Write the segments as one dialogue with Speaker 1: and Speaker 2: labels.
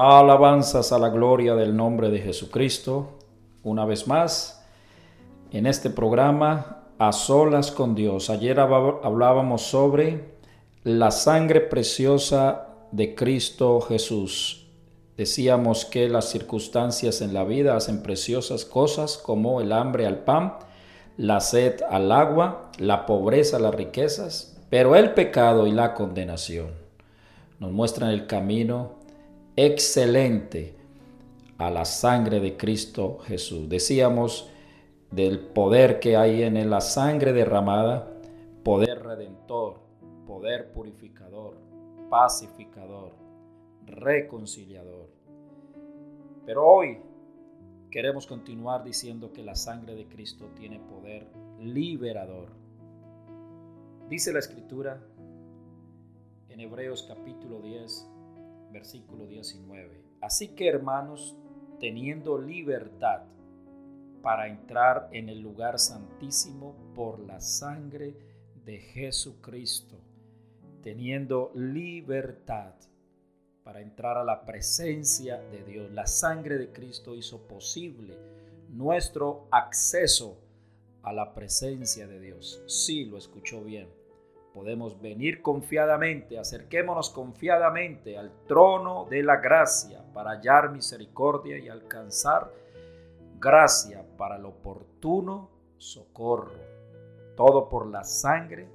Speaker 1: Alabanzas a la gloria del nombre de Jesucristo. Una vez más, en este programa, A Solas con Dios. Ayer hablábamos sobre la sangre preciosa de Cristo Jesús. Decíamos que las circunstancias en la vida hacen preciosas cosas como el hambre al pan, la sed al agua, la pobreza a las riquezas, pero el pecado y la condenación nos muestran el camino excelente a la sangre de Cristo Jesús. Decíamos del poder que hay en la sangre derramada, poder redentor, poder purificador, pacificador, reconciliador. Pero hoy queremos continuar diciendo que la sangre de Cristo tiene poder liberador. Dice la escritura en Hebreos capítulo 10, versículo 19. Así que hermanos, teniendo libertad para entrar en el lugar santísimo por la sangre de Jesucristo, teniendo libertad para entrar a la presencia de Dios. La sangre de Cristo hizo posible nuestro acceso a la presencia de Dios. Sí, lo escuchó bien podemos venir confiadamente, acerquémonos confiadamente al trono de la gracia para hallar misericordia y alcanzar gracia para el oportuno socorro. Todo por la sangre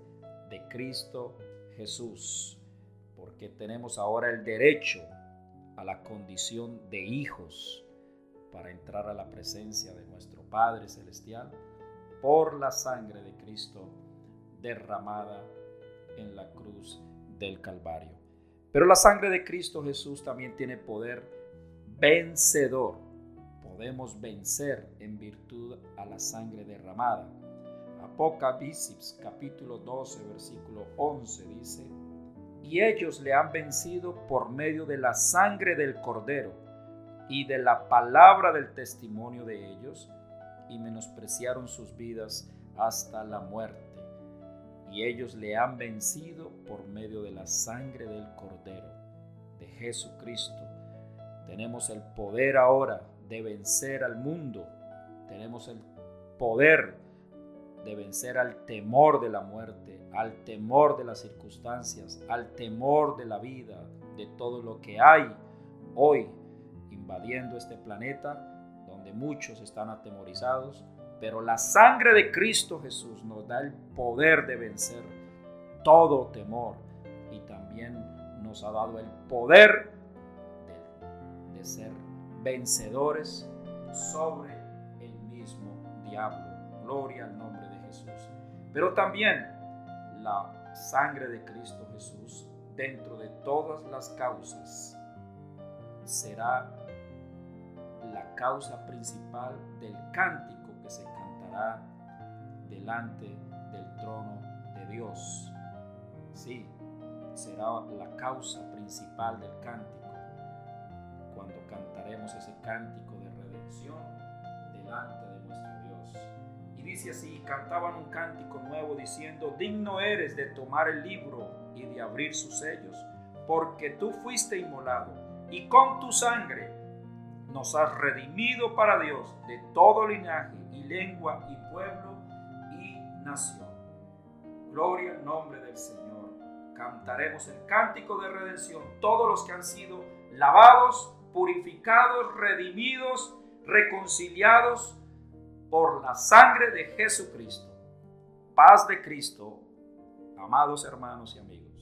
Speaker 1: de Cristo Jesús, porque tenemos ahora el derecho a la condición de hijos para entrar a la presencia de nuestro Padre Celestial por la sangre de Cristo derramada en la cruz del Calvario. Pero la sangre de Cristo Jesús también tiene poder vencedor. Podemos vencer en virtud a la sangre derramada. Apocalipsis capítulo 12 versículo 11 dice, y ellos le han vencido por medio de la sangre del cordero y de la palabra del testimonio de ellos, y menospreciaron sus vidas hasta la muerte y ellos le han vencido por medio de la sangre del Cordero, de Jesucristo. Tenemos el poder ahora de vencer al mundo, tenemos el poder de vencer al temor de la muerte, al temor de las circunstancias, al temor de la vida, de todo lo que hay hoy invadiendo este planeta, donde muchos están atemorizados, pero la sangre de Cristo Jesús nos da el poder de vencer todo temor y también nos ha dado el poder de, ser vencedores sobre el mismo diablo. Gloria al nombre de Jesús. Pero también la sangre de Cristo Jesús dentro de todas las causas será la causa principal del cántico que se cantará delante del trono de Dios. Sí, será la causa principal del cántico cuando cantaremos ese cántico de redención delante de nuestro Dios. Y dice así, cantaban un cántico nuevo diciendo, digno eres de tomar el libro y de abrir sus sellos, porque tú fuiste inmolado y con tu sangre nos has redimido para Dios de todo linaje y lengua y pueblo y nación. Gloria al nombre del Señor. Cantaremos el cántico de redención, todos los que han sido lavados, purificados, redimidos, reconciliados por la sangre de Jesucristo. Paz de Cristo, amados hermanos y amigos.